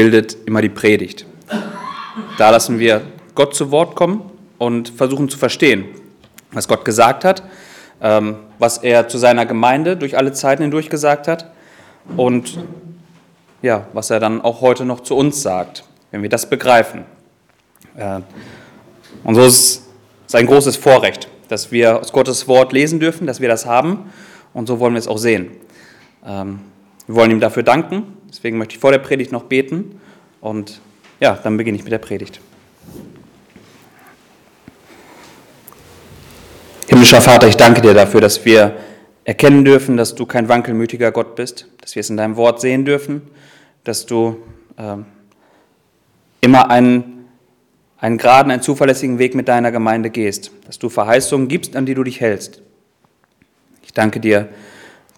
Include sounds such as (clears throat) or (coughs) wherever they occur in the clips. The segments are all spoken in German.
bildet immer die Predigt. Da lassen wir Gott zu Wort kommen und versuchen zu verstehen, was Gott gesagt hat, ähm, was er zu seiner Gemeinde durch alle Zeiten hindurch gesagt hat und ja, was er dann auch heute noch zu uns sagt, wenn wir das begreifen. Äh, und so ist es ein großes Vorrecht, dass wir aus Gottes Wort lesen dürfen, dass wir das haben und so wollen wir es auch sehen. Ähm, wir wollen ihm dafür danken, deswegen möchte ich vor der Predigt noch beten und ja, dann beginne ich mit der Predigt. Himmlischer Vater, ich danke dir dafür, dass wir erkennen dürfen, dass du kein wankelmütiger Gott bist, dass wir es in deinem Wort sehen dürfen, dass du äh, immer einen, einen geraden, einen zuverlässigen Weg mit deiner Gemeinde gehst, dass du Verheißungen gibst, an die du dich hältst. Ich danke dir,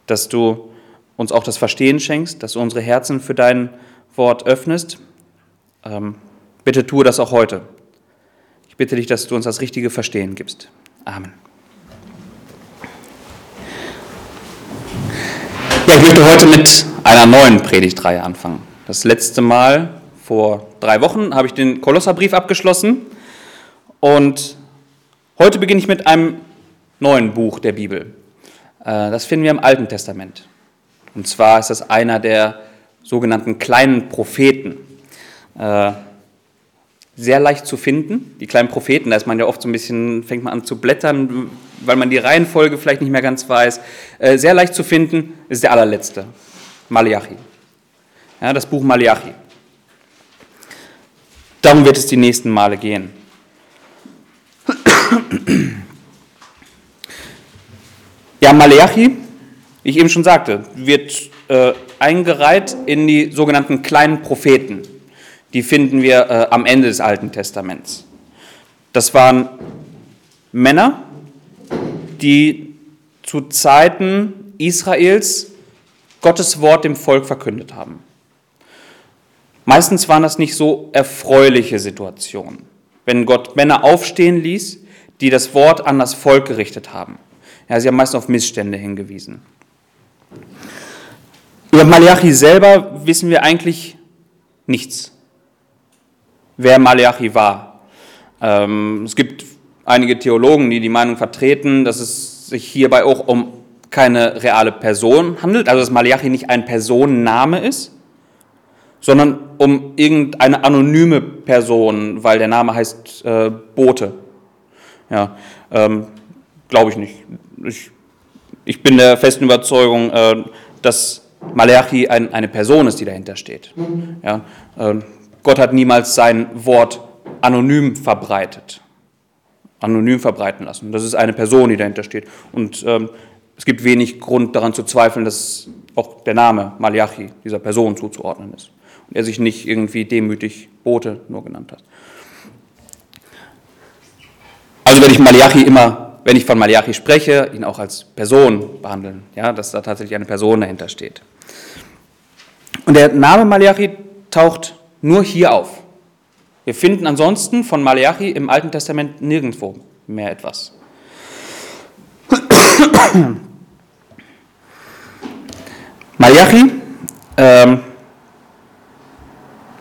dass du uns auch das Verstehen schenkst, dass du unsere Herzen für dein Wort öffnest. Ähm, bitte tue das auch heute. Ich bitte dich, dass du uns das richtige Verstehen gibst. Amen. Ja, ich möchte heute mit einer neuen Predigtreihe anfangen. Das letzte Mal, vor drei Wochen, habe ich den Kolosserbrief abgeschlossen und heute beginne ich mit einem neuen Buch der Bibel. Äh, das finden wir im Alten Testament. Und zwar ist das einer der sogenannten kleinen Propheten. Äh, sehr leicht zu finden. Die kleinen Propheten, da ist man ja oft so ein bisschen, fängt man an zu blättern, weil man die Reihenfolge vielleicht nicht mehr ganz weiß. Äh, sehr leicht zu finden ist der allerletzte, Malachi. Ja, das Buch Malachi. Darum wird es die nächsten Male gehen. (clears throat) Ja, Malachi, wie ich eben schon sagte, wird äh, eingereiht in die sogenannten kleinen Propheten die finden wir äh, am Ende des Alten Testaments. Das waren Männer, die zu Zeiten Israels Gottes Wort dem Volk verkündet haben. Meistens waren das nicht so erfreuliche Situationen, wenn Gott Männer aufstehen ließ, die das Wort an das Volk gerichtet haben. Ja, sie haben meistens auf Missstände hingewiesen. Über Malachi selber wissen wir eigentlich nichts wer Malachi war. Ähm, es gibt einige Theologen, die die Meinung vertreten, dass es sich hierbei auch um keine reale Person handelt, also dass Malachi nicht ein Personenname ist, sondern um irgendeine anonyme Person, weil der Name heißt äh, Bote. Ja, ähm, glaube ich nicht. Ich, ich, bin der festen Überzeugung, äh, dass Malachi ein, eine Person ist, die dahinter steht. Ja, äh, Gott hat niemals sein Wort anonym verbreitet, anonym verbreiten lassen. Das ist eine Person, die dahinter steht. Und ähm, es gibt wenig Grund daran zu zweifeln, dass auch der Name Malachi dieser Person zuzuordnen ist. Und er sich nicht irgendwie demütig Bote nur genannt hat. Also werde ich Malachi immer, wenn ich von Malachi spreche, ihn auch als Person behandeln, ja, dass da tatsächlich eine Person dahinter steht. Und der Name Malachi taucht nur hier auf. Wir finden ansonsten von Malachi im Alten Testament nirgendwo mehr etwas. (coughs) Malachi ähm,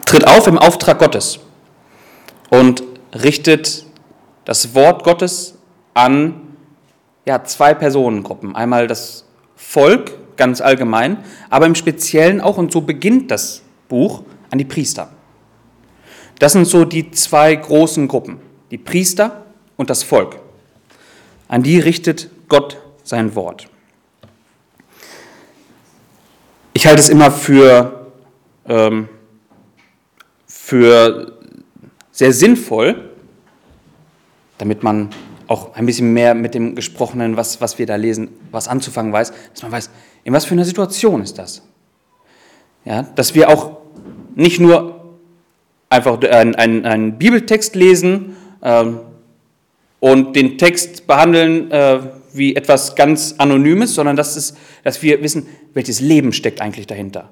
tritt auf im Auftrag Gottes und richtet das Wort Gottes an ja, zwei Personengruppen. Einmal das Volk ganz allgemein, aber im Speziellen auch, und so beginnt das Buch, an die Priester. Das sind so die zwei großen Gruppen, die Priester und das Volk. An die richtet Gott sein Wort. Ich halte es immer für, ähm, für sehr sinnvoll, damit man auch ein bisschen mehr mit dem Gesprochenen, was, was wir da lesen, was anzufangen weiß, dass man weiß, in was für einer Situation ist das. Ja, dass wir auch nicht nur einfach einen, einen, einen Bibeltext lesen ähm, und den Text behandeln äh, wie etwas ganz Anonymes, sondern dass, es, dass wir wissen, welches Leben steckt eigentlich dahinter.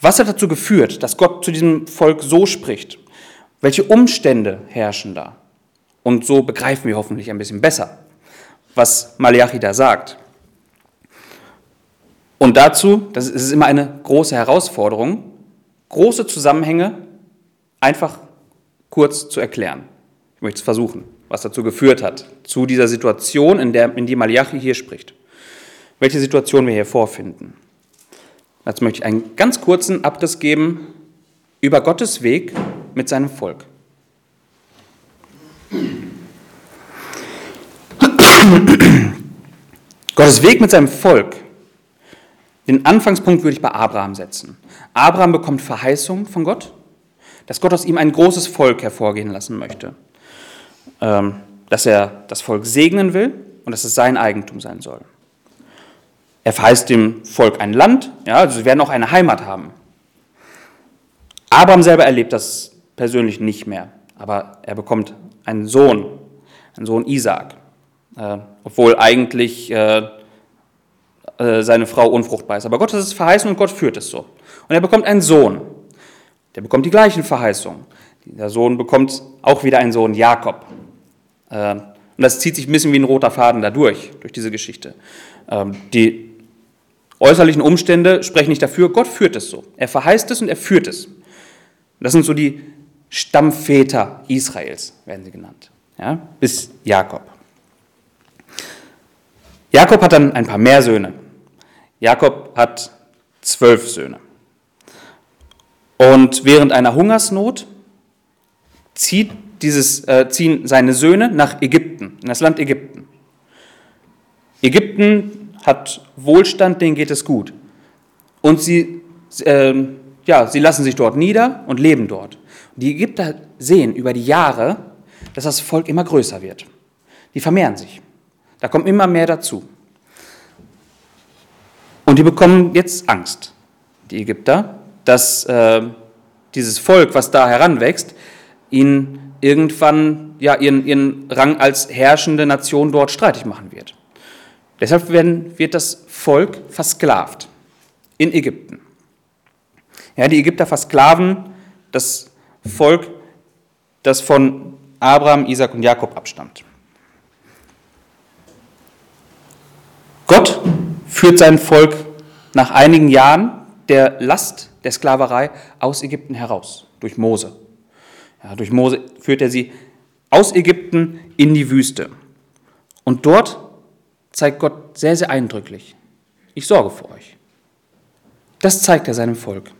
Was hat dazu geführt, dass Gott zu diesem Volk so spricht? Welche Umstände herrschen da? Und so begreifen wir hoffentlich ein bisschen besser, was Malachi da sagt. Und dazu, das ist immer eine große Herausforderung, große Zusammenhänge einfach kurz zu erklären. Ich möchte es versuchen, was dazu geführt hat, zu dieser Situation, in, der, in die Malachi hier spricht. Welche Situation wir hier vorfinden. Dazu möchte ich einen ganz kurzen Abriss geben über Gottes Weg mit seinem Volk. Gottes Weg mit seinem Volk. Den Anfangspunkt würde ich bei Abraham setzen. Abraham bekommt Verheißung von Gott, dass Gott aus ihm ein großes Volk hervorgehen lassen möchte. Ähm, dass er das Volk segnen will und dass es sein Eigentum sein soll. Er verheißt dem Volk ein Land, ja, also sie werden auch eine Heimat haben. Abraham selber erlebt das persönlich nicht mehr, aber er bekommt einen Sohn, einen Sohn Isaak, äh, obwohl eigentlich äh, äh, seine Frau unfruchtbar ist. Aber Gott hat es verheißen und Gott führt es so. Und er bekommt einen Sohn, der bekommt die gleichen Verheißungen. Der Sohn bekommt auch wieder einen Sohn, Jakob. Äh, und das zieht sich ein bisschen wie ein roter Faden dadurch, durch diese Geschichte. Ähm, die äußerlichen Umstände sprechen nicht dafür, Gott führt es so. Er verheißt es und er führt es. Das sind so die Stammväter Israels, werden sie genannt, ja, bis Jakob. Jakob hat dann ein paar mehr Söhne. Jakob hat zwölf Söhne. Und während einer Hungersnot zieht dieses, äh, ziehen seine Söhne nach Ägypten, in das Land Ägypten. Ägypten hat Wohlstand, denen geht es gut. Und sie äh, ja, sie lassen sich dort nieder und leben dort. Die Ägypter sehen über die Jahre, dass das Volk immer größer wird. Die vermehren sich. Da kommt immer mehr dazu. Und die bekommen jetzt Angst, die Ägypter, dass äh, dieses Volk, was da heranwächst, ihnen irgendwann ja, ihren, ihren Rang als herrschende Nation dort streitig machen wird. Deshalb werden, wird das Volk versklavt in Ägypten. Ja, die Ägypter versklaven das Volk, das von Abraham, Isaac und Jakob abstammt. Gott führt sein Volk nach einigen Jahren der Last der Sklaverei aus Ägypten heraus, durch Mose. Ja, durch Mose führt er sie aus Ägypten in die Wüste. Und dort zeigt Gott sehr, sehr eindrücklich, ich sorge für euch. Das zeigt er seinem Volk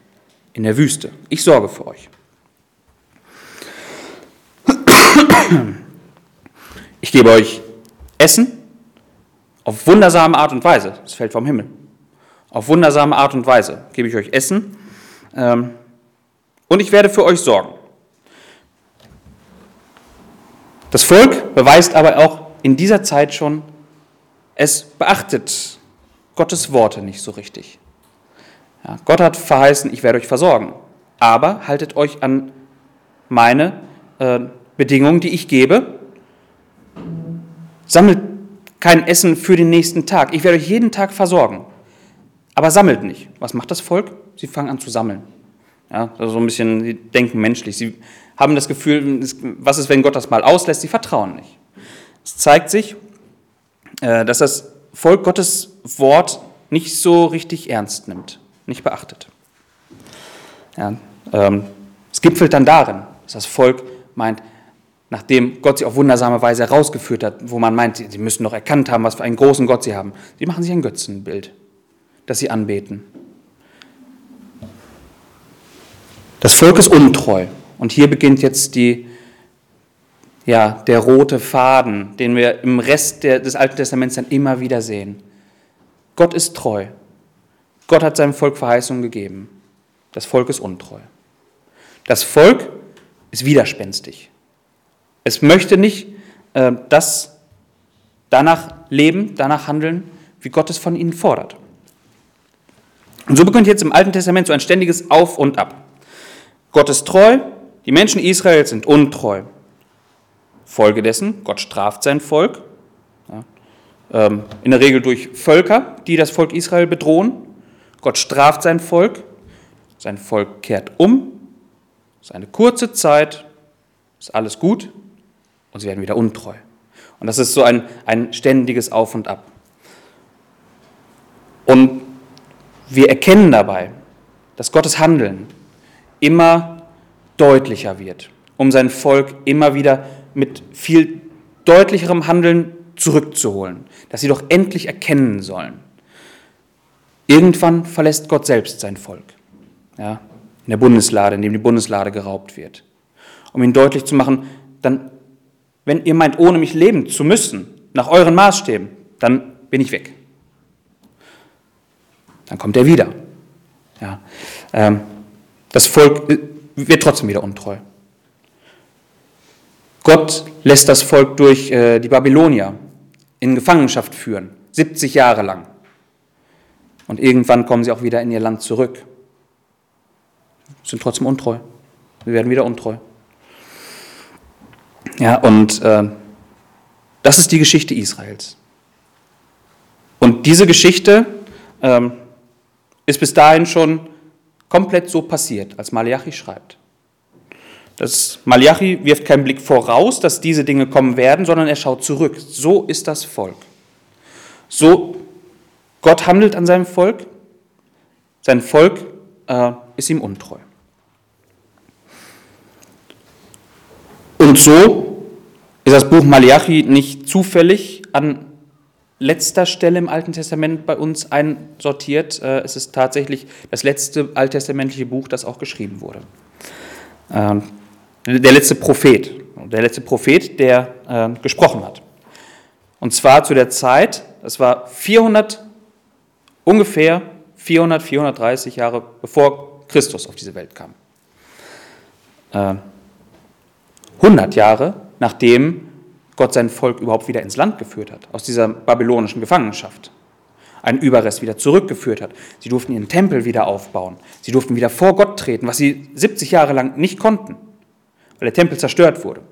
in der Wüste. Ich sorge für euch. Ich gebe euch Essen auf wundersame Art und Weise. Es fällt vom Himmel. Auf wundersame Art und Weise gebe ich euch Essen ähm, und ich werde für euch sorgen. Das Volk beweist aber auch in dieser Zeit schon, es beachtet Gottes Worte nicht so richtig. Ja, Gott hat verheißen, ich werde euch versorgen. Aber haltet euch an meine äh, Bedingungen, die ich gebe. Sammelt kein Essen für den nächsten Tag. Ich werde euch jeden Tag versorgen. Aber sammelt nicht. Was macht das Volk? Sie fangen an zu sammeln. Ja, also so ein bisschen, sie denken menschlich. Sie haben das Gefühl, was ist, wenn Gott das mal auslässt? Sie vertrauen nicht. Es zeigt sich, äh, dass das Volk Gottes Wort nicht so richtig ernst nimmt nicht beachtet. Ja, ähm, es gipfelt dann darin, dass das Volk meint, nachdem Gott sie auf wundersame Weise herausgeführt hat, wo man meint, sie müssen doch erkannt haben, was für einen großen Gott sie haben, sie machen sich ein Götzenbild, das sie anbeten. Das Volk ist untreu. Und hier beginnt jetzt die, ja, der rote Faden, den wir im Rest der, des Alten Testaments dann immer wieder sehen. Gott ist treu. Gott hat seinem Volk Verheißungen gegeben. Das Volk ist untreu. Das Volk ist widerspenstig. Es möchte nicht äh, das danach leben, danach handeln, wie Gott es von ihnen fordert. Und so beginnt jetzt im Alten Testament so ein ständiges Auf und Ab. Gott ist treu, die Menschen Israels sind untreu. Folge dessen, Gott straft sein Volk, ja, ähm, in der Regel durch Völker, die das Volk Israel bedrohen. Gott straft sein Volk, sein Volk kehrt um, es ist eine kurze Zeit, ist alles gut und sie werden wieder untreu. Und das ist so ein, ein ständiges Auf und Ab. Und wir erkennen dabei, dass Gottes Handeln immer deutlicher wird, um sein Volk immer wieder mit viel deutlicherem Handeln zurückzuholen, dass sie doch endlich erkennen sollen. Irgendwann verlässt Gott selbst sein Volk. Ja, in der Bundeslade, in dem die Bundeslade geraubt wird. Um ihnen deutlich zu machen, dann, wenn ihr meint, ohne mich leben zu müssen, nach euren Maßstäben, dann bin ich weg. Dann kommt er wieder. Ja, ähm, das Volk äh, wird trotzdem wieder untreu. Gott lässt das Volk durch äh, die Babylonier in Gefangenschaft führen, 70 Jahre lang. Und irgendwann kommen sie auch wieder in ihr Land zurück. Sind trotzdem untreu. Sie werden wieder untreu. Ja, und äh, das ist die Geschichte Israels. Und diese Geschichte ähm, ist bis dahin schon komplett so passiert, als Malachi schreibt. Das Malachi wirft keinen Blick voraus, dass diese Dinge kommen werden, sondern er schaut zurück. So ist das Volk. So Gott handelt an seinem Volk, sein Volk äh, ist ihm untreu. Und so ist das Buch Malachi nicht zufällig an letzter Stelle im Alten Testament bei uns einsortiert. Äh, es ist tatsächlich das letzte alttestamentliche Buch, das auch geschrieben wurde. Ähm, der letzte Prophet, der letzte Prophet, der äh, gesprochen hat. Und zwar zu der Zeit, das war 400, ungefähr 400, 430 Jahre bevor Christus auf diese Welt kam. Äh, 100 Jahre nachdem Gott sein Volk überhaupt wieder ins Land geführt hat, aus dieser babylonischen Gefangenschaft. Einen Überrest wieder zurückgeführt hat. Sie durften ihren Tempel wieder aufbauen. Sie durften wieder vor Gott treten, was sie 70 Jahre lang nicht konnten weil der Tempel zerstört wurde.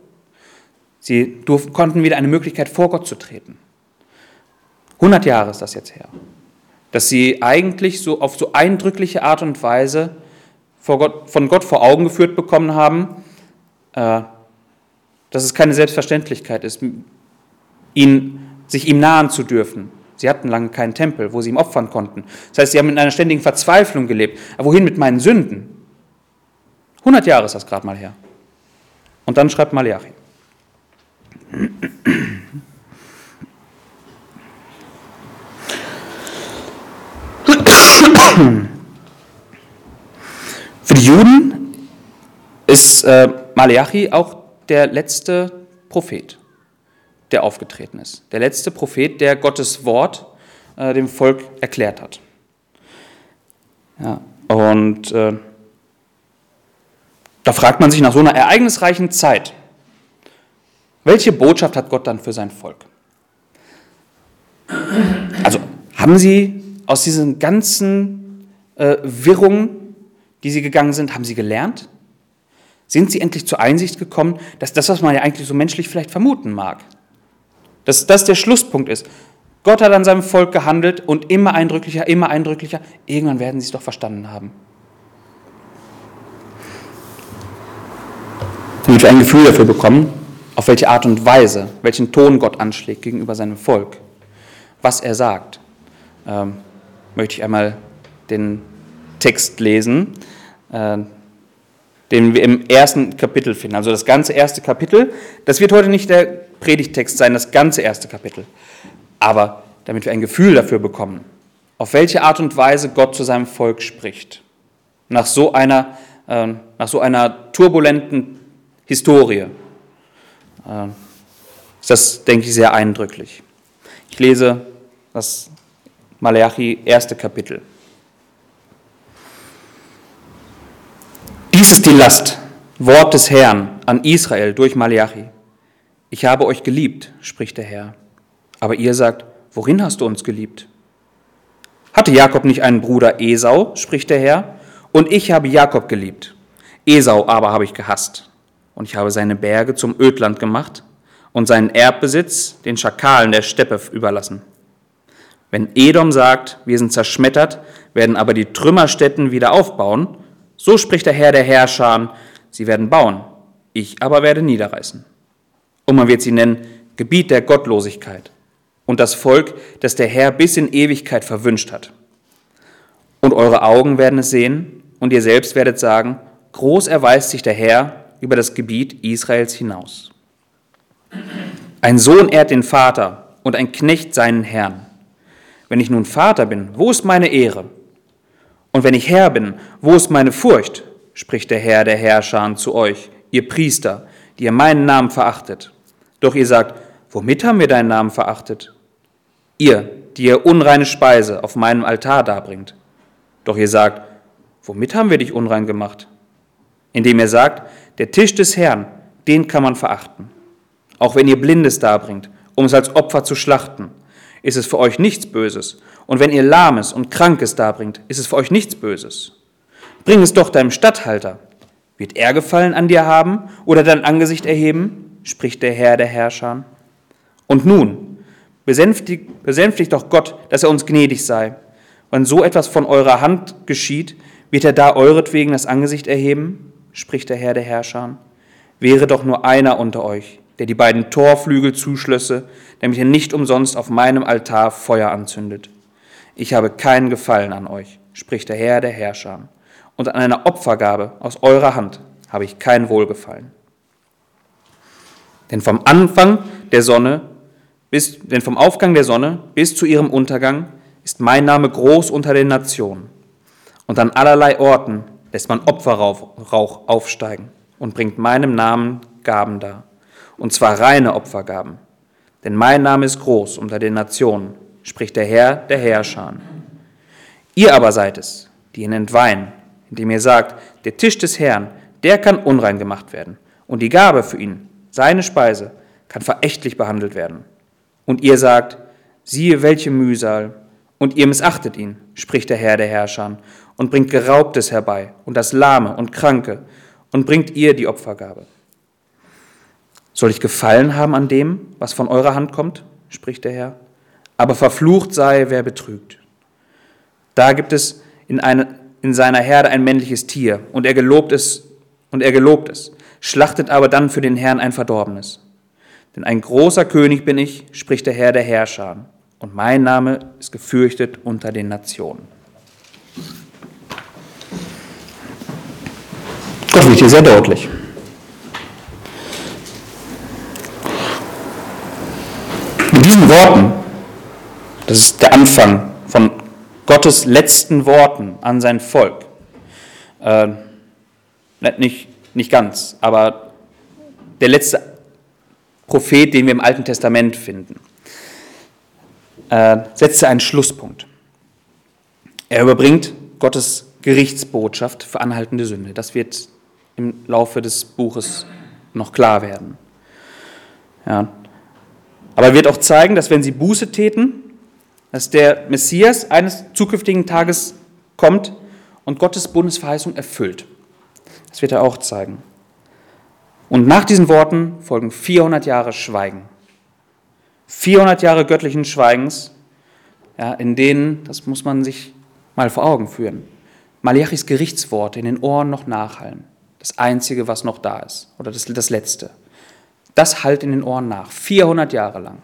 Sie durften, konnten wieder eine Möglichkeit, vor Gott zu treten. 100 Jahre ist das jetzt her. Dass sie eigentlich so auf so eindrückliche Art und Weise Gott, von Gott vor Augen geführt bekommen haben, äh, dass es keine Selbstverständlichkeit ist, ihn, sich ihm nahen zu dürfen. Sie hatten lange keinen Tempel, wo sie ihm opfern konnten. Das heißt, sie haben in einer ständigen Verzweiflung gelebt. Aber wohin mit meinen Sünden? 100 Jahre ist das gerade mal her. Und dann schreibt Malachi. Für die Juden ist äh, Malachi auch der letzte Prophet, der aufgetreten ist. Der letzte Prophet, der Gottes Wort äh, dem Volk erklärt hat. Ja, und äh, da fragt man sich nach so einer ereignisreichen Zeit, welche Botschaft hat Gott dann für sein Volk? Also haben sie aus diesen ganzen äh, Wirrungen, die sie gegangen sind, haben sie gelernt? Sind sie endlich zur Einsicht gekommen, dass das, was man ja eigentlich so menschlich vielleicht vermuten mag, dass das der Schlusspunkt ist? Gott hat an seinem Volk gehandelt und immer eindrücklicher, immer eindrücklicher. Irgendwann werden sie es doch verstanden haben. damit wir ein Gefühl dafür bekommen, auf welche Art und Weise, welchen Ton Gott anschlägt gegenüber seinem Volk, was er sagt, ähm, möchte ich einmal den Text lesen, äh, den wir im ersten Kapitel finden. Also das ganze erste Kapitel. Das wird heute nicht der Predigtext sein, das ganze erste Kapitel. Aber damit wir ein Gefühl dafür bekommen, auf welche Art und Weise Gott zu seinem Volk spricht. Nach so einer, äh, nach so einer turbulenten Historie. Ähm, ist das, denke ich, sehr eindrücklich. Ich lese das Malachi erste Kapitel. Dies ist die Last, Wort des Herrn an Israel durch Malachi. Ich habe euch geliebt, spricht der Herr. Aber ihr sagt, worin hast du uns geliebt? Hatte Jakob nicht einen Bruder Esau, spricht der Herr, und ich habe Jakob geliebt. Esau aber habe ich gehasst und ich habe seine Berge zum Ödland gemacht und seinen Erbbesitz den Schakalen der Steppe überlassen. Wenn Edom sagt, wir sind zerschmettert, werden aber die Trümmerstätten wieder aufbauen, so spricht der Herr der Herrscher, sie werden bauen, ich aber werde niederreißen. Und man wird sie nennen Gebiet der Gottlosigkeit und das Volk, das der Herr bis in Ewigkeit verwünscht hat. Und eure Augen werden es sehen und ihr selbst werdet sagen, groß erweist sich der Herr über das Gebiet Israels hinaus. Ein Sohn ehrt den Vater und ein Knecht seinen Herrn. Wenn ich nun Vater bin, wo ist meine Ehre? Und wenn ich Herr bin, wo ist meine Furcht? spricht der Herr der Herrscher zu euch, ihr Priester, die ihr meinen Namen verachtet. Doch ihr sagt, womit haben wir deinen Namen verachtet? Ihr, die ihr unreine Speise auf meinem Altar darbringt. Doch ihr sagt, womit haben wir dich unrein gemacht? Indem ihr sagt, der Tisch des Herrn, den kann man verachten. Auch wenn ihr Blindes darbringt, um es als Opfer zu schlachten, ist es für euch nichts Böses. Und wenn ihr Lahmes und Krankes darbringt, ist es für euch nichts Böses. Bring es doch deinem Statthalter. Wird er Gefallen an dir haben oder dein Angesicht erheben? spricht der Herr der Herrscher. Und nun, besänftigt, besänftigt doch Gott, dass er uns gnädig sei. Wenn so etwas von eurer Hand geschieht, wird er da euretwegen das Angesicht erheben? spricht der Herr der Herrscher. Wäre doch nur einer unter euch, der die beiden Torflügel zuschlösse, damit ihr nicht umsonst auf meinem Altar Feuer anzündet. Ich habe keinen Gefallen an euch, spricht der Herr der Herrscher, und an einer Opfergabe aus eurer Hand habe ich kein Wohlgefallen. Denn vom Anfang der Sonne bis, denn vom Aufgang der Sonne bis zu ihrem Untergang ist mein Name groß unter den Nationen. Und an allerlei Orten lässt man Opferrauch aufsteigen und bringt meinem Namen Gaben dar und zwar reine Opfergaben. Denn mein Name ist groß unter den Nationen, spricht der Herr der Herrscher. Ihr aber seid es, die ihn entweihen, indem ihr sagt, der Tisch des Herrn, der kann unrein gemacht werden, und die Gabe für ihn, seine Speise, kann verächtlich behandelt werden. Und ihr sagt, siehe welche Mühsal, und ihr missachtet ihn, spricht der Herr der Herrscher, und bringt Geraubtes herbei, und das Lahme und Kranke, und bringt ihr die Opfergabe. Soll ich Gefallen haben an dem, was von eurer Hand kommt? spricht der Herr. Aber verflucht sei, wer betrügt. Da gibt es in, eine, in seiner Herde ein männliches Tier, und er gelobt es, und er gelobt es, schlachtet aber dann für den Herrn ein Verdorbenes. Denn ein großer König bin ich, spricht der Herr der Herrscher, und mein Name ist gefürchtet unter den Nationen. Gott wird hier sehr deutlich. diesen Worten, das ist der Anfang von Gottes letzten Worten an sein Volk, äh, nicht, nicht ganz, aber der letzte Prophet, den wir im Alten Testament finden, äh, setzte einen Schlusspunkt. Er überbringt Gottes Gerichtsbotschaft für anhaltende Sünde. Das wird im Laufe des Buches noch klar werden. Ja, aber er wird auch zeigen, dass wenn sie Buße täten, dass der Messias eines zukünftigen Tages kommt und Gottes Bundesverheißung erfüllt. Das wird er auch zeigen. Und nach diesen Worten folgen 400 Jahre Schweigen. 400 Jahre göttlichen Schweigens, ja, in denen, das muss man sich mal vor Augen führen, Malachis Gerichtsworte in den Ohren noch nachhallen. Das Einzige, was noch da ist, oder das, das Letzte. Das hallt in den Ohren nach, 400 Jahre lang.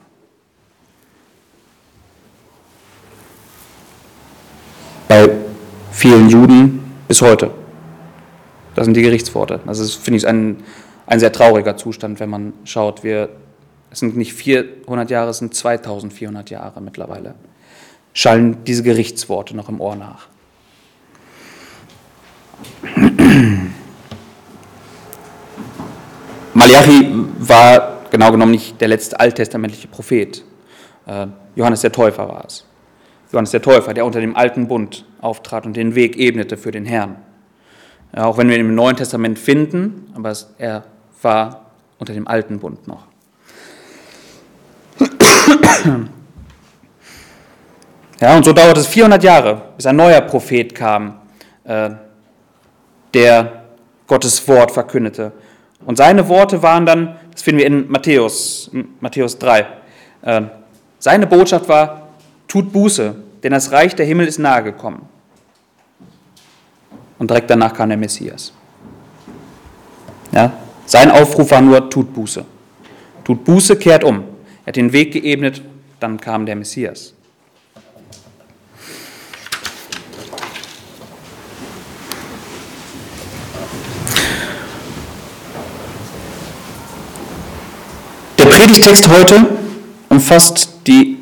Bei vielen Juden bis heute. Das sind die Gerichtsworte. Das ist, finde ich, ein, ein sehr trauriger Zustand, wenn man schaut. Wir, es sind nicht 400 Jahre, es sind 2400 Jahre mittlerweile. Schallen diese Gerichtsworte noch im Ohr nach. (clears throat) Malachi war genau genommen nicht der letzte alttestamentliche Prophet. Äh, Johannes der Täufer war es. Johannes der Täufer, der unter dem alten Bund auftrat und den Weg ebnete für den Herrn. Auch wenn wir ihn im Neuen Testament finden, aber er war unter dem alten Bund noch. Ja, und so dauerte es 400 Jahre, bis ein neuer Prophet kam, äh, der Gottes Wort verkündete. Und seine Worte waren dann, das finden wir in Matthäus, Matthäus 3, äh, seine Botschaft war, tut Buße, denn das Reich der Himmel ist nahe gekommen. Und direkt danach kam der Messias. Ja? Sein Aufruf war nur, tut Buße. Tut Buße, kehrt um. Er hat den Weg geebnet, dann kam der Messias. Der Predigtext heute umfasst die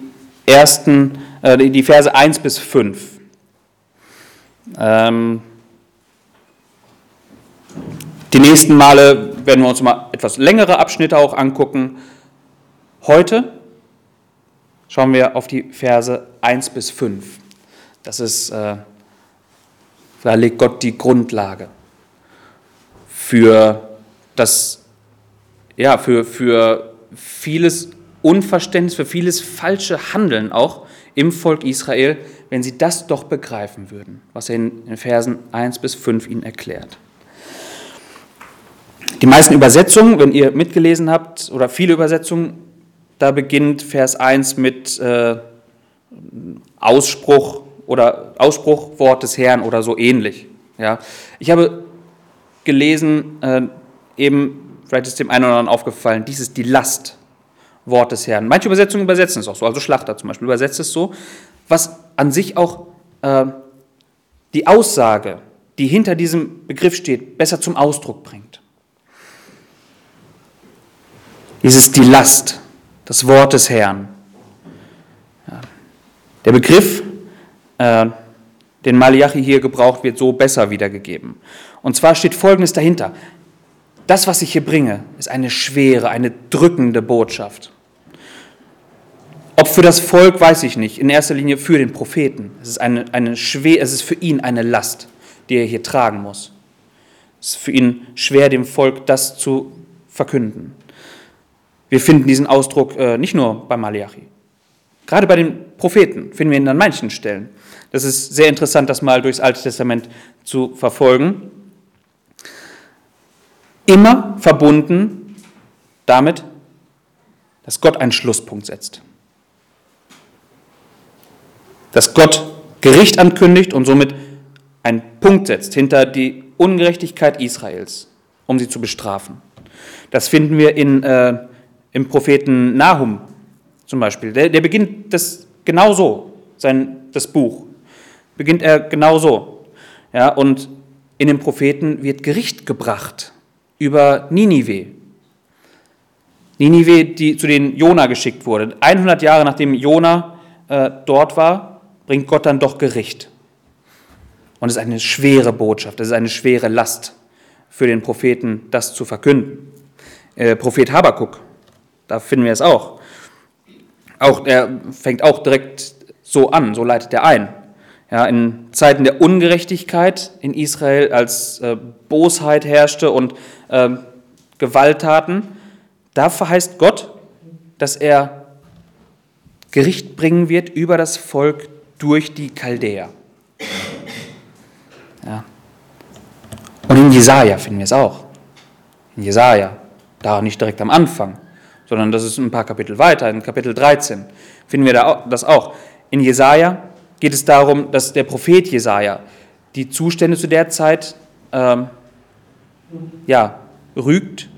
ersten die Verse 1 bis 5. Ähm, die nächsten Male werden wir uns mal etwas längere Abschnitte auch angucken. Heute schauen wir auf die Verse 1 bis 5. Das ist, äh, da legt Gott die Grundlage für das, ja, für, für vieles Unverständnis, für vieles falsche Handeln auch im Volk Israel, wenn sie das doch begreifen würden, was er in den Versen 1 bis 5 ihnen erklärt. Die meisten Übersetzungen, wenn ihr mitgelesen habt, oder viele Übersetzungen, da beginnt Vers 1 mit äh, Ausspruch oder Ausspruch, Wort des Herrn oder so ähnlich. Ja. Ich habe gelesen, äh, eben, vielleicht ist dem einen oder anderen aufgefallen, dies ist die Last, Wort des Herrn. Manche Übersetzungen übersetzen es auch so, also Schlachter zum Beispiel übersetzt es so, was an sich auch äh, die Aussage, die hinter diesem Begriff steht, besser zum Ausdruck bringt. Dies ist die Last, das Wort des Herrn. Ja. Der Begriff, äh, den Malachi hier gebraucht, wird so besser wiedergegeben. Und zwar steht Folgendes dahinter. Das, was ich hier bringe, ist eine schwere, eine drückende Botschaft. Ob für das Volk, weiß ich nicht. In erster Linie für den Propheten. Es ist, eine, eine schwer, es ist für ihn eine Last, die er hier tragen muss. Es ist für ihn schwer, dem Volk das zu verkünden. Wir finden diesen Ausdruck äh, nicht nur bei Malachi. Gerade bei den Propheten finden wir ihn an manchen Stellen. Das ist sehr interessant, das mal durchs Alte Testament zu verfolgen. Immer verbunden damit, dass Gott einen Schlusspunkt setzt dass Gott Gericht ankündigt und somit einen Punkt setzt hinter die Ungerechtigkeit Israels, um sie zu bestrafen. Das finden wir in, äh, im Propheten Nahum zum Beispiel. Der, der beginnt das genau so, sein, das Buch. Beginnt er genau so. Ja, und in dem Propheten wird Gericht gebracht über Ninive. Ninive, die zu den Jona geschickt wurde. 100 Jahre nachdem Jona äh, dort war, bringt Gott dann doch Gericht. Und es ist eine schwere Botschaft, es ist eine schwere Last für den Propheten, das zu verkünden. Äh, Prophet Habakuk, da finden wir es auch. auch. Er fängt auch direkt so an, so leitet er ein. Ja, in Zeiten der Ungerechtigkeit in Israel, als äh, Bosheit herrschte und äh, Gewalttaten, da verheißt Gott, dass er Gericht bringen wird über das Volk durch die Chaldäer. Ja. Und in Jesaja finden wir es auch. In Jesaja, da nicht direkt am Anfang, sondern das ist ein paar Kapitel weiter, in Kapitel 13 finden wir das auch. In Jesaja geht es darum, dass der Prophet Jesaja die Zustände zu der Zeit ähm, ja, rügt,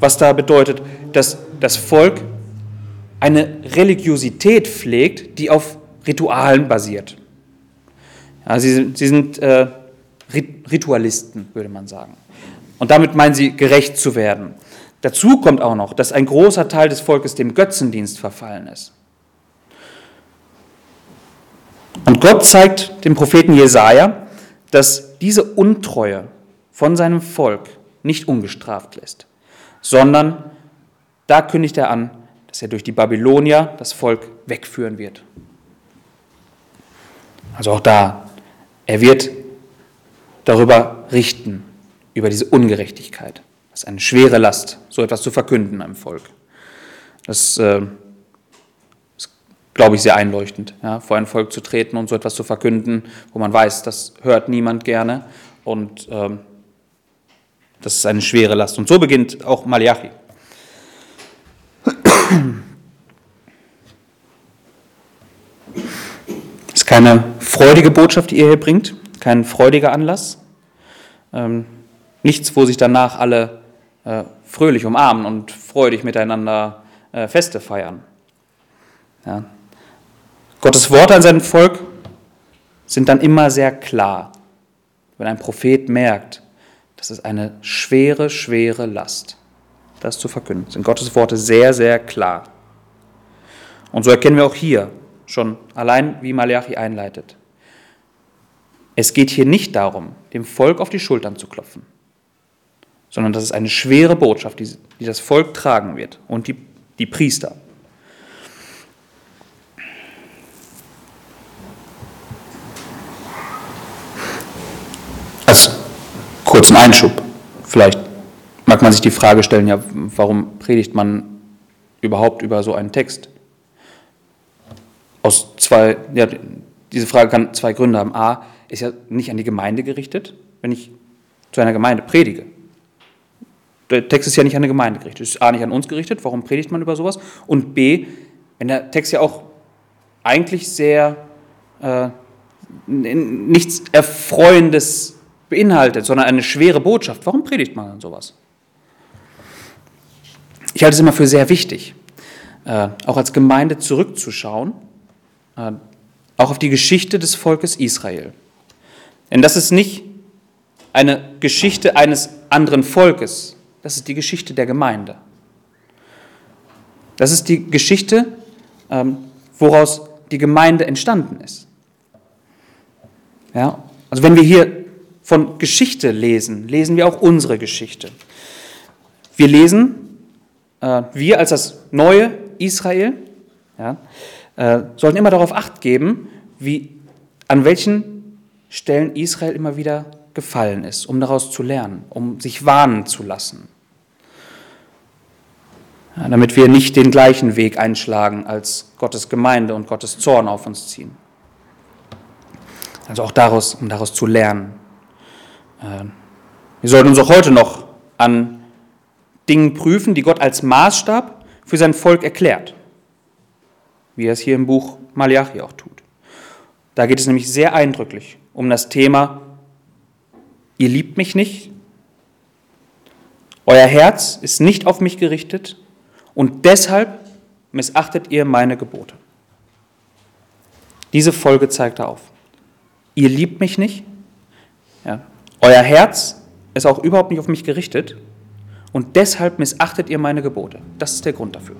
was da bedeutet, dass das Volk eine Religiosität pflegt, die auf Ritualen basiert. Ja, sie, sie sind äh, Ritualisten, würde man sagen. Und damit meinen sie, gerecht zu werden. Dazu kommt auch noch, dass ein großer Teil des Volkes dem Götzendienst verfallen ist. Und Gott zeigt dem Propheten Jesaja, dass diese Untreue von seinem Volk nicht ungestraft lässt, sondern da kündigt er an, dass er durch die Babylonier das Volk wegführen wird. Also auch da, er wird darüber richten, über diese Ungerechtigkeit. Das ist eine schwere Last, so etwas zu verkünden am Volk. Das äh, ist, glaube ich, sehr einleuchtend, ja, vor ein Volk zu treten und so etwas zu verkünden, wo man weiß, das hört niemand gerne und ähm, das ist eine schwere Last. Und so beginnt auch Malachi. Es ist keine freudige Botschaft, die ihr hier bringt, kein freudiger Anlass. Ähm, nichts, wo sich danach alle äh, fröhlich umarmen und freudig miteinander äh, Feste feiern. Ja. Gottes Worte an sein Volk sind dann immer sehr klar, wenn ein Prophet merkt, das ist eine schwere, schwere Last. das zu verkünden. Sind Gottes Worte sehr, sehr klar. Und so erkennen wir auch hier schon allein, wie Malachi einleitet. Es geht hier nicht darum, dem Volk auf die Schultern zu klopfen, sondern das ist eine schwere Botschaft, die, die das Volk tragen wird und die, die Priester. Als kurzen Einschub, vielleicht mag man sich die Frage stellen, ja, warum predigt man überhaupt über so einen Text? Aus zwei, ja, diese Frage kann zwei Gründe haben. A, ist ja nicht an die Gemeinde gerichtet, wenn ich zu einer Gemeinde predige. Der Text ist ja nicht an eine Gemeinde gerichtet. Ist A nicht an uns gerichtet, warum predigt man über sowas? Und B, wenn der Text ja auch eigentlich sehr äh, nichts Erfreuendes beinhaltet, sondern eine schwere Botschaft, warum predigt man dann sowas? Ich halte es immer für sehr wichtig, äh, auch als Gemeinde zurückzuschauen auch auf die Geschichte des Volkes Israel. Denn das ist nicht eine Geschichte eines anderen Volkes, das ist die Geschichte der Gemeinde. Das ist die Geschichte, ähm, woraus die Gemeinde entstanden ist. Ja? Also wenn wir hier von Geschichte lesen, lesen wir auch unsere Geschichte. Wir lesen, äh, wir als das neue Israel, ja, äh, sollten immer darauf acht geben, wie, an welchen Stellen Israel immer wieder gefallen ist, um daraus zu lernen, um sich warnen zu lassen. Ja, damit wir nicht den gleichen Weg einschlagen, als Gottes Gemeinde und Gottes Zorn auf uns ziehen. Also auch daraus, um daraus zu lernen. Äh, wir sollten uns auch heute noch an Dingen prüfen, die Gott als Maßstab für sein Volk erklärt wie er es hier im Buch Malachi auch tut. Da geht es nämlich sehr eindrücklich um das Thema, ihr liebt mich nicht, euer Herz ist nicht auf mich gerichtet und deshalb missachtet ihr meine Gebote. Diese Folge zeigt er auf. Ihr liebt mich nicht, ja. euer Herz ist auch überhaupt nicht auf mich gerichtet und deshalb missachtet ihr meine Gebote. Das ist der Grund dafür.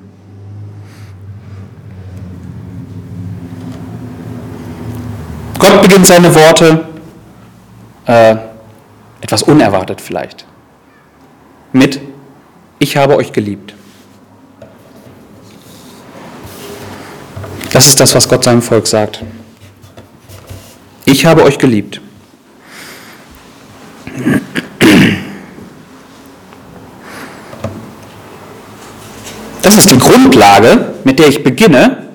Gott beginnt seine Worte äh, etwas unerwartet vielleicht mit Ich habe euch geliebt. Das ist das, was Gott seinem Volk sagt. Ich habe euch geliebt. Das ist die Grundlage, mit der ich beginne,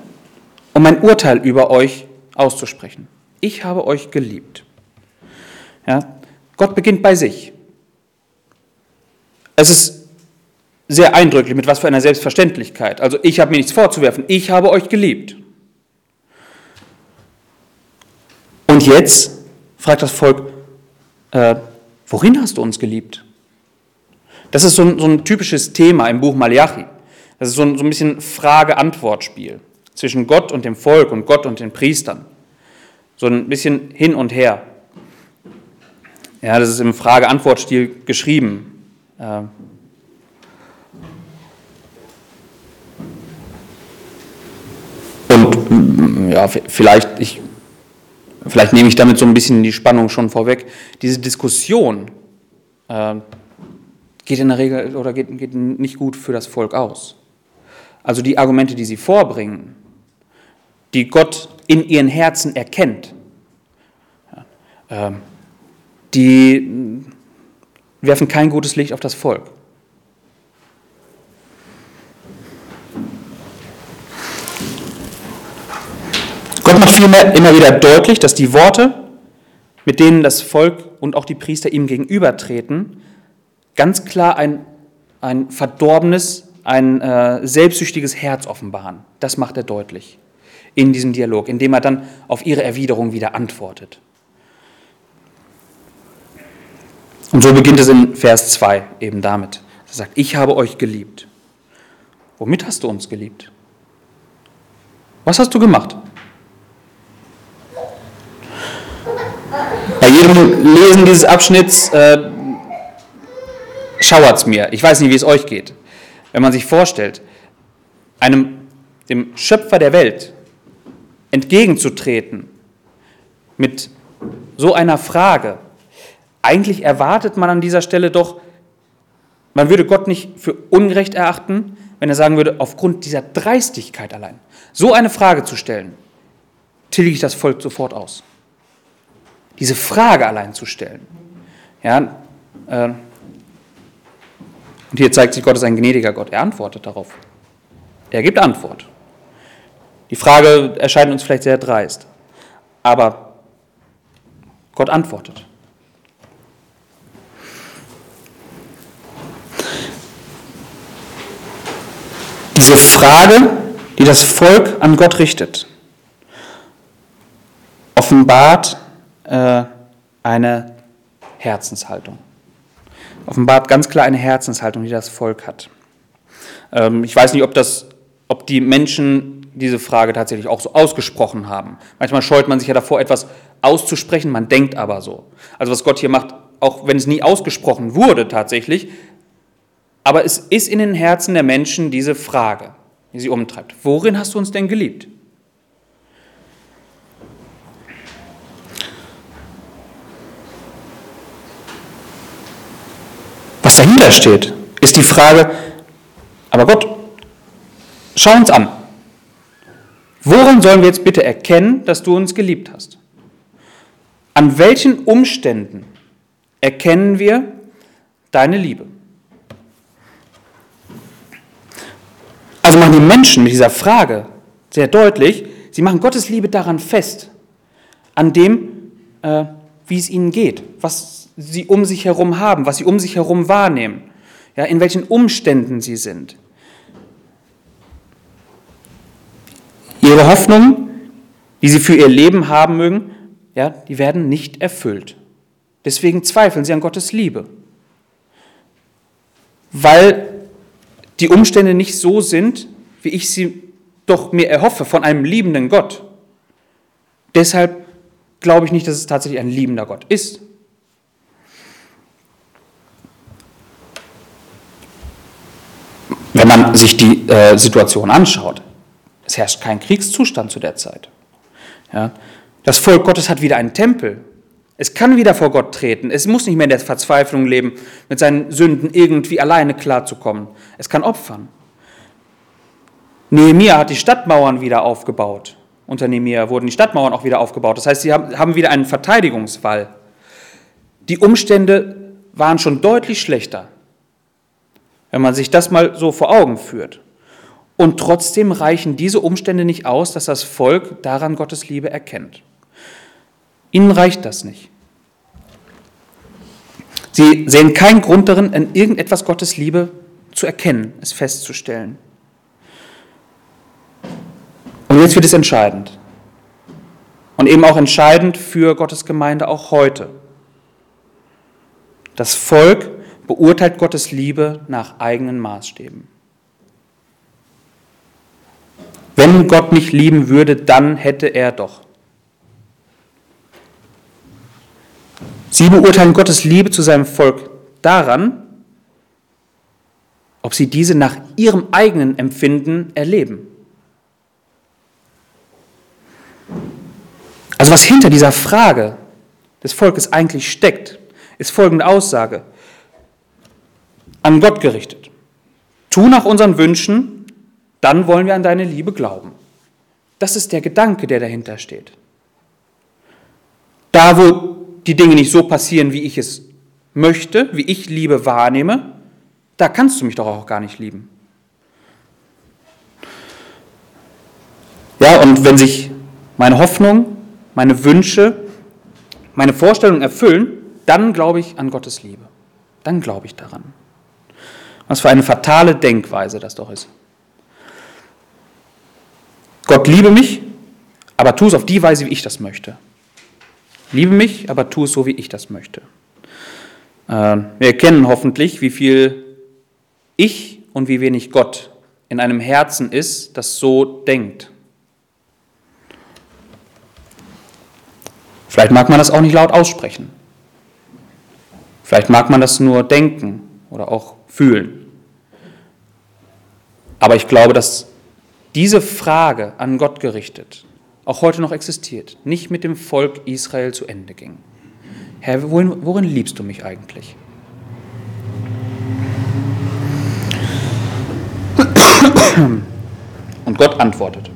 um mein Urteil über euch auszusprechen ich habe euch geliebt. Ja, Gott beginnt bei sich. Es ist sehr eindrücklich, mit was für einer Selbstverständlichkeit. Also ich habe mir nichts vorzuwerfen, ich habe euch geliebt. Und jetzt fragt das Volk, äh, worin hast du uns geliebt? Das ist so ein, so ein, typisches Thema im Buch Malachi. Das ist so ein, so ein bisschen Frage-Antwort-Spiel zwischen Gott und dem Volk und Gott und den Priestern. So ein bisschen hin und her. Ja, das ist im Frage-Antwort-Stil geschrieben. Äh, und mm, ja, vielleicht, ich, vielleicht nehme ich damit so ein bisschen die Spannung schon vorweg. Diese Diskussion äh, geht in der Regel oder geht, geht nicht gut für das Volk aus. Also die Argumente, die sie vorbringen, die Gott in ihren Herzen erkennt, ähm, die werfen kein gutes Licht auf das Volk. Gott macht vielmehr immer wieder deutlich, dass die Worte, mit denen das Volk und auch die Priester ihm gegenübertreten, ganz klar ein, ein verdorbenes, ein äh, selbstsüchtiges Herz offenbaren. Das macht er deutlich in diesem Dialog, indem er dann auf ihre Erwiderung wieder antwortet. Und so beginnt es in Vers 2 eben damit. Er sagt, ich habe euch geliebt. Womit hast du uns geliebt? Was hast du gemacht? Bei jedem Lesen dieses Abschnitts äh, schauert es mir. Ich weiß nicht, wie es euch geht. Wenn man sich vorstellt, einem, dem Schöpfer der Welt entgegenzutreten mit so einer Frage, eigentlich erwartet man an dieser Stelle doch, man würde Gott nicht für ungerecht erachten, wenn er sagen würde, aufgrund dieser Dreistigkeit allein, so eine Frage zu stellen, tilge ich das Volk sofort aus. Diese Frage allein zu stellen. Ja, äh, und hier zeigt sich, Gott ist ein gnädiger Gott. Er antwortet darauf. Er gibt Antwort. Die Frage erscheint uns vielleicht sehr dreist, aber Gott antwortet. Diese Frage, die das Volk an Gott richtet, offenbart äh, eine Herzenshaltung. Offenbart ganz klar eine Herzenshaltung, die das Volk hat. Ähm, ich weiß nicht, ob, das, ob die Menschen diese Frage tatsächlich auch so ausgesprochen haben. Manchmal scheut man sich ja davor, etwas auszusprechen, man denkt aber so. Also was Gott hier macht, auch wenn es nie ausgesprochen wurde tatsächlich, aber es ist in den Herzen der Menschen diese Frage, die sie umtreibt. Worin hast du uns denn geliebt? Was dahinter steht, ist die Frage, aber Gott, schau uns an. Woran sollen wir jetzt bitte erkennen, dass du uns geliebt hast? An welchen Umständen erkennen wir deine Liebe? Also machen die Menschen mit dieser Frage sehr deutlich, sie machen Gottes Liebe daran fest, an dem, äh, wie es ihnen geht, was sie um sich herum haben, was sie um sich herum wahrnehmen, ja, in welchen Umständen sie sind. Ihre Hoffnungen, die sie für ihr Leben haben mögen, ja, die werden nicht erfüllt. Deswegen zweifeln sie an Gottes Liebe. Weil die Umstände nicht so sind, wie ich sie doch mir erhoffe von einem liebenden Gott. Deshalb glaube ich nicht, dass es tatsächlich ein liebender Gott ist. Wenn man sich die äh, Situation anschaut, es herrscht kein Kriegszustand zu der Zeit. Ja? Das Volk Gottes hat wieder einen Tempel. Es kann wieder vor Gott treten. Es muss nicht mehr in der Verzweiflung leben, mit seinen Sünden irgendwie alleine klarzukommen. Es kann opfern. Nehemiah hat die Stadtmauern wieder aufgebaut. Unter Nehemiah wurden die Stadtmauern auch wieder aufgebaut. Das heißt, sie haben wieder einen Verteidigungswall. Die Umstände waren schon deutlich schlechter, wenn man sich das mal so vor Augen führt. Und trotzdem reichen diese Umstände nicht aus, dass das Volk daran Gottes Liebe erkennt. Ihnen reicht das nicht. Sie sehen keinen Grund darin, in irgendetwas Gottes Liebe zu erkennen, es festzustellen. Und jetzt wird es entscheidend. Und eben auch entscheidend für Gottes Gemeinde auch heute. Das Volk beurteilt Gottes Liebe nach eigenen Maßstäben. Wenn Gott mich lieben würde, dann hätte er doch. Sie beurteilen Gottes Liebe zu seinem Volk daran, ob sie diese nach ihrem eigenen Empfinden erleben. Also was hinter dieser Frage des Volkes eigentlich steckt, ist folgende Aussage. An Gott gerichtet. Tu nach unseren Wünschen, dann wollen wir an deine Liebe glauben. Das ist der Gedanke, der dahinter steht. Da, wo die Dinge nicht so passieren, wie ich es möchte, wie ich Liebe wahrnehme, da kannst du mich doch auch gar nicht lieben. Ja, und wenn sich meine Hoffnung, meine Wünsche, meine Vorstellungen erfüllen, dann glaube ich an Gottes Liebe. Dann glaube ich daran. Was für eine fatale Denkweise das doch ist. Gott liebe mich, aber tu es auf die Weise, wie ich das möchte. Liebe mich, aber tu es so, wie ich das möchte. Äh, wir erkennen hoffentlich, wie viel ich und wie wenig Gott in einem Herzen ist, das so denkt. Vielleicht mag man das auch nicht laut aussprechen. Vielleicht mag man das nur denken oder auch fühlen. Aber ich glaube, dass diese Frage an Gott gerichtet auch heute noch existiert, nicht mit dem Volk Israel zu Ende ging. Herr, worin, worin liebst du mich eigentlich? Und Gott antwortet.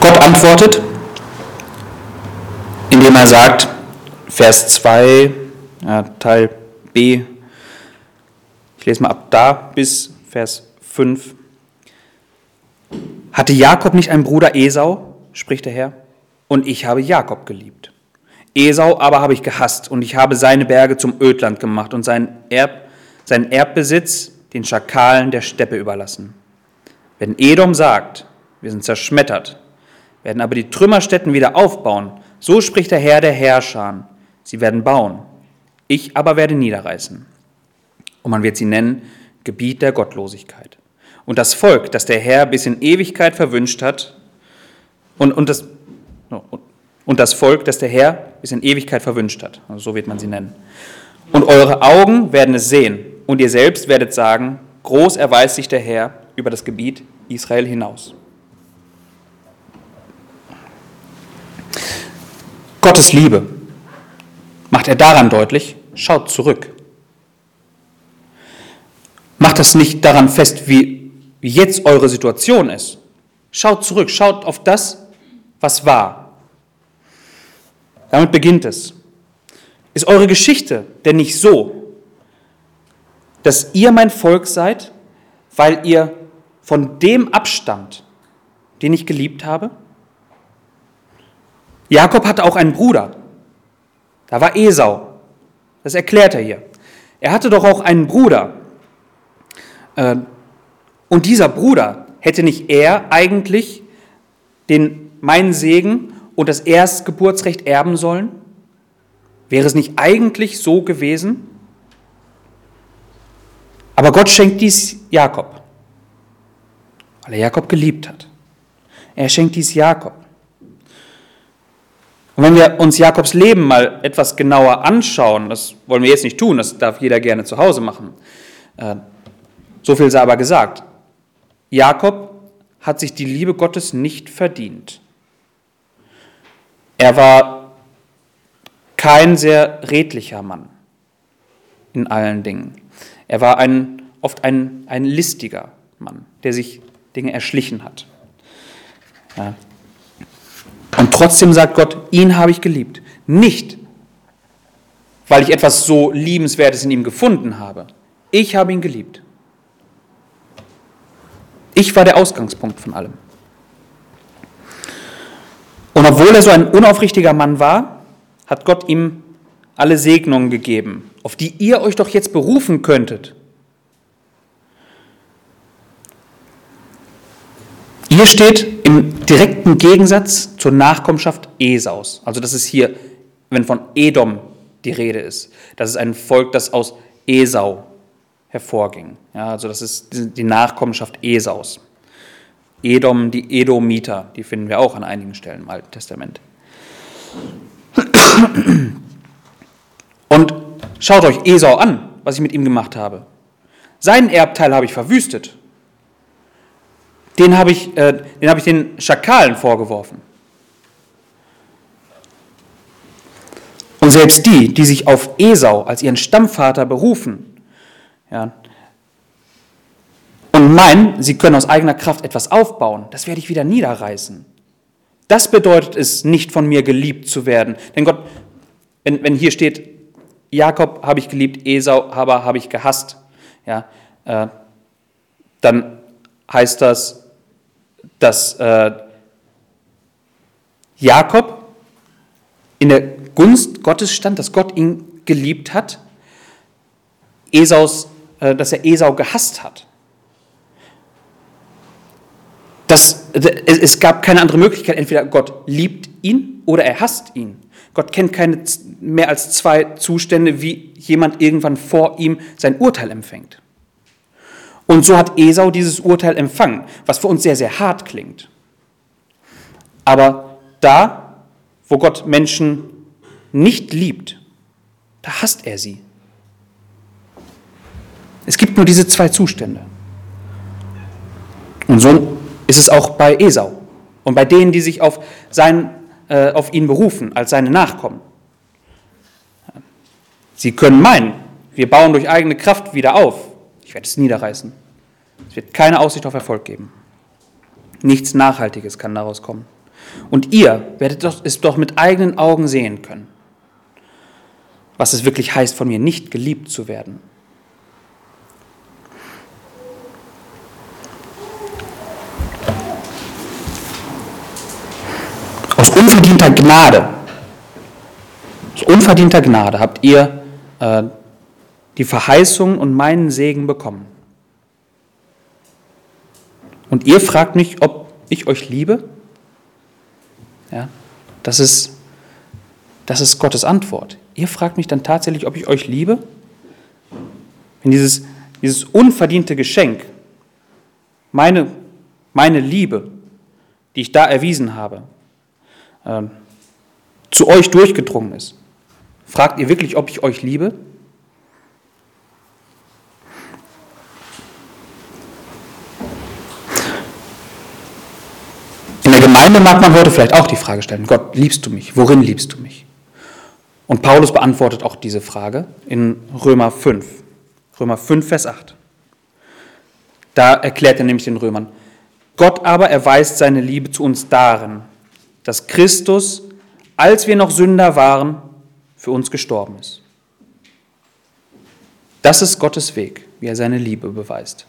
Gott antwortet, indem er sagt, Vers 2, ja, Teil B, ich lese mal ab da bis Vers 5. Hatte Jakob nicht einen Bruder Esau, spricht der Herr, und ich habe Jakob geliebt. Esau aber habe ich gehasst, und ich habe seine Berge zum Ödland gemacht und seinen, Erb, seinen Erbbesitz den Schakalen der Steppe überlassen. Wenn Edom sagt, wir sind zerschmettert, werden aber die Trümmerstätten wieder aufbauen. So spricht der Herr der Herrscher. Sie werden bauen. Ich aber werde niederreißen. Und man wird sie nennen Gebiet der Gottlosigkeit. Und das Volk, das der Herr bis in Ewigkeit verwünscht hat, und, und, das, und das Volk, das der Herr bis in Ewigkeit verwünscht hat, also so wird man sie nennen. Und eure Augen werden es sehen, und ihr selbst werdet sagen, groß erweist sich der Herr über das Gebiet Israel hinaus. Gottes Liebe macht er daran deutlich, schaut zurück. Macht das nicht daran fest, wie, jetzt eure Situation ist. Schaut zurück, schaut auf das, was war. Damit beginnt es. Ist eure Geschichte denn nicht so, dass ihr mein Volk seid, weil ihr von dem abstammt, den ich geliebt habe? Jakob hatte auch einen Bruder. Da war Esau. Das erklärt er hier. Er hatte doch auch einen Bruder. Äh, und dieser Bruder hätte nicht er eigentlich den, meinen Segen und das Erstgeburtsrecht erben sollen? Wäre es nicht eigentlich so gewesen? Aber Gott schenkt dies Jakob, weil er Jakob geliebt hat. Er schenkt dies Jakob. Und wenn wir uns Jakobs Leben mal etwas genauer anschauen, das wollen wir jetzt nicht tun, das darf jeder gerne zu Hause machen. Äh, so viel sei aber gesagt. Jakob hat sich die Liebe Gottes nicht verdient. Er war kein sehr redlicher Mann in allen Dingen. Er war ein, oft ein, ein listiger Mann, der sich Dinge erschlichen hat. Und trotzdem sagt Gott, ihn habe ich geliebt. Nicht, weil ich etwas so Liebenswertes in ihm gefunden habe. Ich habe ihn geliebt. Ich war der Ausgangspunkt von allem. Und obwohl er so ein unaufrichtiger Mann war, hat Gott ihm alle Segnungen gegeben, auf die ihr euch doch jetzt berufen könntet. Hier steht im direkten Gegensatz zur Nachkommenschaft Esaus. Also das ist hier, wenn von Edom die Rede ist. Das ist ein Volk, das aus Esau hervorging. Ja, also das ist die Nachkommenschaft Esaus. Edom, die Edomiter, die finden wir auch an einigen Stellen im Alten Testament. Und schaut euch Esau an, was ich mit ihm gemacht habe. Seinen Erbteil habe ich verwüstet den habe ich, äh, den ich den Schakalen vorgeworfen. Und selbst die, die sich auf Esau als ihren Stammvater berufen, ja, und meinen, sie können aus eigener Kraft etwas aufbauen, das werde ich wieder niederreißen. Das bedeutet es, nicht von mir geliebt zu werden. Denn Gott, wenn, wenn hier steht, Jakob habe ich geliebt, Esau aber habe ich gehasst, ja, äh, dann heißt das, dass äh, Jakob in der Gunst Gottes stand, dass Gott ihn geliebt hat, Esaus, äh, dass er Esau gehasst hat. Das, es gab keine andere Möglichkeit, entweder Gott liebt ihn oder er hasst ihn. Gott kennt keine mehr als zwei Zustände, wie jemand irgendwann vor ihm sein Urteil empfängt. Und so hat Esau dieses Urteil empfangen, was für uns sehr, sehr hart klingt. Aber da, wo Gott Menschen nicht liebt, da hasst er sie. Es gibt nur diese zwei Zustände. Und so ist es auch bei Esau und bei denen, die sich auf, sein, äh, auf ihn berufen, als seine Nachkommen. Sie können meinen, wir bauen durch eigene Kraft wieder auf. Ich werde es niederreißen. Es wird keine Aussicht auf Erfolg geben. Nichts Nachhaltiges kann daraus kommen. Und ihr werdet es doch mit eigenen Augen sehen können, was es wirklich heißt, von mir nicht geliebt zu werden. Aus unverdienter Gnade, aus unverdienter Gnade habt ihr äh, die Verheißung und meinen Segen bekommen. Und ihr fragt mich, ob ich euch liebe? Ja, das ist, das ist Gottes Antwort. Ihr fragt mich dann tatsächlich, ob ich euch liebe? Wenn dieses, dieses unverdiente Geschenk, meine, meine Liebe, die ich da erwiesen habe, äh, zu euch durchgedrungen ist, fragt ihr wirklich, ob ich euch liebe? Gemeinde mag man heute vielleicht auch die Frage stellen, Gott, liebst du mich? Worin liebst du mich? Und Paulus beantwortet auch diese Frage in Römer 5. Römer 5, Vers 8. Da erklärt er nämlich den Römern, Gott aber erweist seine Liebe zu uns darin, dass Christus, als wir noch Sünder waren, für uns gestorben ist. Das ist Gottes Weg, wie er seine Liebe beweist.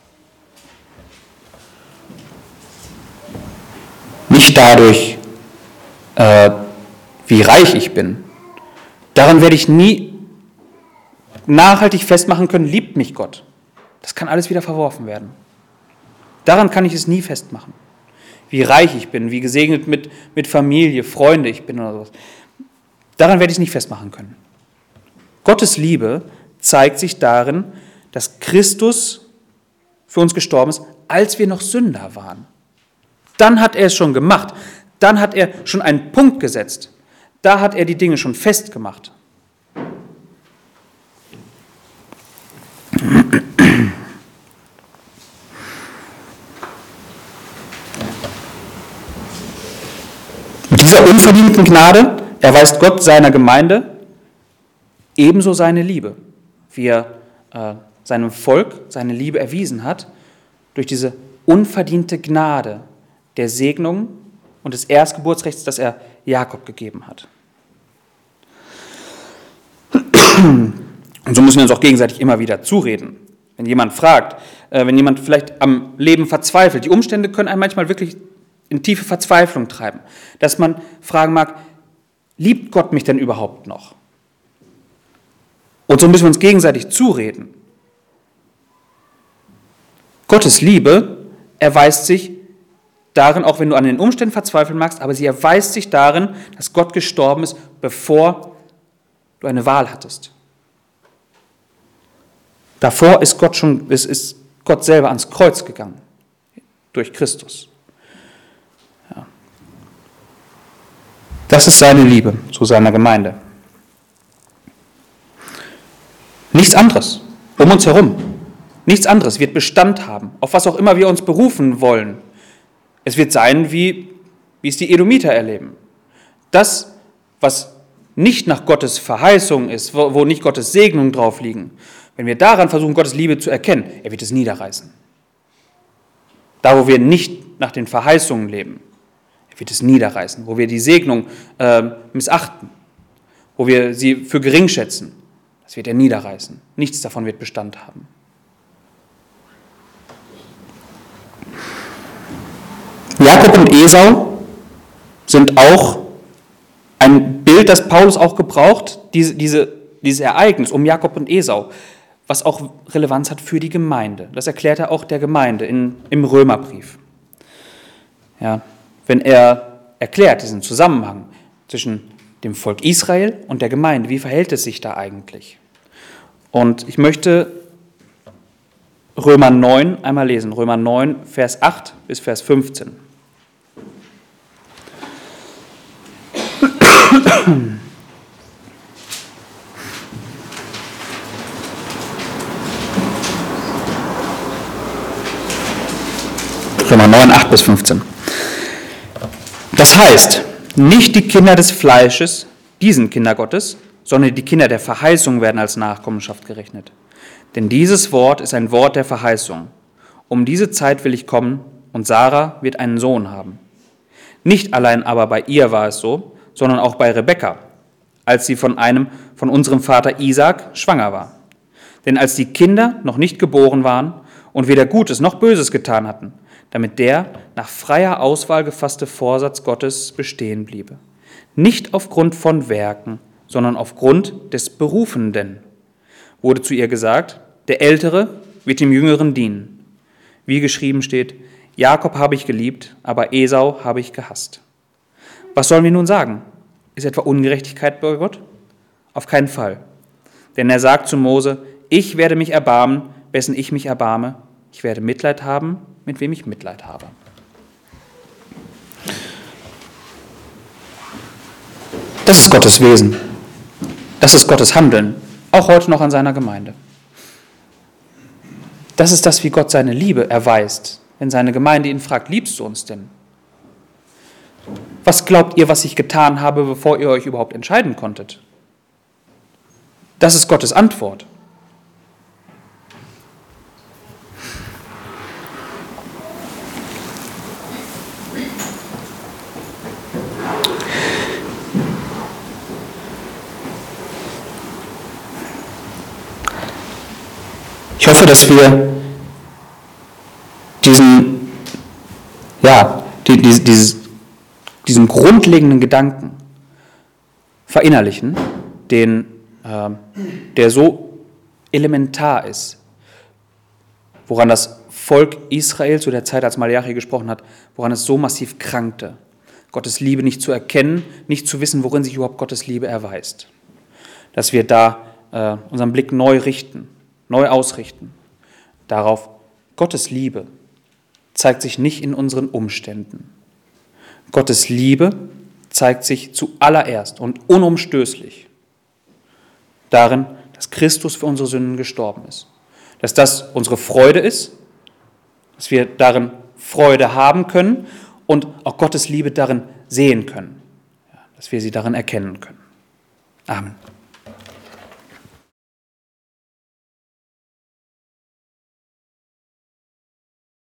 Nicht dadurch, äh, wie reich ich bin. Daran werde ich nie nachhaltig festmachen können, liebt mich Gott. Das kann alles wieder verworfen werden. Daran kann ich es nie festmachen. Wie reich ich bin, wie gesegnet mit, mit Familie, Freunde ich bin oder sowas. Daran werde ich es nicht festmachen können. Gottes Liebe zeigt sich darin, dass Christus für uns gestorben ist, als wir noch Sünder waren. Dann hat er es schon gemacht. Dann hat er schon einen Punkt gesetzt. Da hat er die Dinge schon festgemacht. Dieser unverdienten Gnade erweist Gott seiner Gemeinde ebenso seine Liebe, wie er äh, seinem Volk seine Liebe erwiesen hat, durch diese unverdiente Gnade, der Segnung und des Erstgeburtsrechts, das er Jakob gegeben hat. Und so müssen wir uns auch gegenseitig immer wieder zureden. Wenn jemand fragt, äh, wenn jemand vielleicht am Leben verzweifelt, die Umstände können einen manchmal wirklich in tiefe Verzweiflung treiben, dass man fragen mag, liebt Gott mich denn überhaupt noch? Und so müssen wir uns gegenseitig zureden. Gottes Liebe erweist sich darin, auch wenn du an den Umständen verzweifeln magst, aber sie erweist sich darin, dass Gott gestorben ist, bevor du eine Wahl hattest. Davor ist Gott schon, ist, ist Gott selber ans Kreuz gegangen durch Christus. Ja. Das ist seine Liebe zu seiner Gemeinde. Nichts anderes um uns herum. Nichts anderes wird Bestand haben, auf was auch immer wir uns berufen wollen. Es wird sein, wie, wie es die Edomiter erleben. Das, was nicht nach Gottes Verheißung ist, wo, wo nicht Gottes Segnung drauf liegen, wenn wir daran versuchen, Gottes Liebe zu erkennen, er wird es niederreißen. Da, wo wir nicht nach den Verheißungen leben, er wird es niederreißen. Wo wir die Segnung äh, missachten, wo wir sie für gering schätzen, das wird er niederreißen. Nichts davon wird Bestand haben. Jakob und Esau sind auch ein Bild, das Paulus auch gebraucht, diese, diese, dieses Ereignis um Jakob und Esau, was auch Relevanz hat für die Gemeinde. Das erklärt er auch der Gemeinde in, im Römerbrief. Ja, wenn er erklärt diesen Zusammenhang zwischen dem Volk Israel und der Gemeinde, wie verhält es sich da eigentlich? Und ich möchte Römer 9 einmal lesen. Römer 9, Vers 8 bis Vers 15. (coughs) Römer 9, 8 bis 15. Das heißt, nicht die Kinder des Fleisches, diesen Kinder Gottes, sondern die Kinder der Verheißung werden als Nachkommenschaft gerechnet. Denn dieses Wort ist ein Wort der Verheißung. Um diese Zeit will ich kommen und Sarah wird einen Sohn haben. Nicht allein aber bei ihr war es so, sondern auch bei Rebekka, als sie von einem von unserem Vater Isaac schwanger war. Denn als die Kinder noch nicht geboren waren und weder Gutes noch Böses getan hatten, damit der nach freier Auswahl gefasste Vorsatz Gottes bestehen bliebe. Nicht aufgrund von Werken, sondern aufgrund des Berufenden. Wurde zu ihr gesagt, der Ältere wird dem Jüngeren dienen. Wie geschrieben steht, Jakob habe ich geliebt, aber Esau habe ich gehasst. Was sollen wir nun sagen? Ist etwa Ungerechtigkeit bei Gott? Auf keinen Fall. Denn er sagt zu Mose, ich werde mich erbarmen, wessen ich mich erbarme. Ich werde Mitleid haben, mit wem ich Mitleid habe. Das ist Gottes Wesen. Das ist Gottes Handeln, auch heute noch an seiner Gemeinde. Das ist das, wie Gott seine Liebe erweist, wenn seine Gemeinde ihn fragt, liebst du uns denn? Was glaubt ihr, was ich getan habe, bevor ihr euch überhaupt entscheiden konntet? Das ist Gottes Antwort. Ich hoffe, dass wir diesen, ja, die, die, dieses, diesen grundlegenden Gedanken verinnerlichen, den, äh, der so elementar ist, woran das Volk Israel zu der Zeit, als Malachi gesprochen hat, woran es so massiv krankte, Gottes Liebe nicht zu erkennen, nicht zu wissen, worin sich überhaupt Gottes Liebe erweist. Dass wir da äh, unseren Blick neu richten neu ausrichten. Darauf, Gottes Liebe zeigt sich nicht in unseren Umständen. Gottes Liebe zeigt sich zuallererst und unumstößlich darin, dass Christus für unsere Sünden gestorben ist. Dass das unsere Freude ist, dass wir darin Freude haben können und auch Gottes Liebe darin sehen können, dass wir sie darin erkennen können. Amen.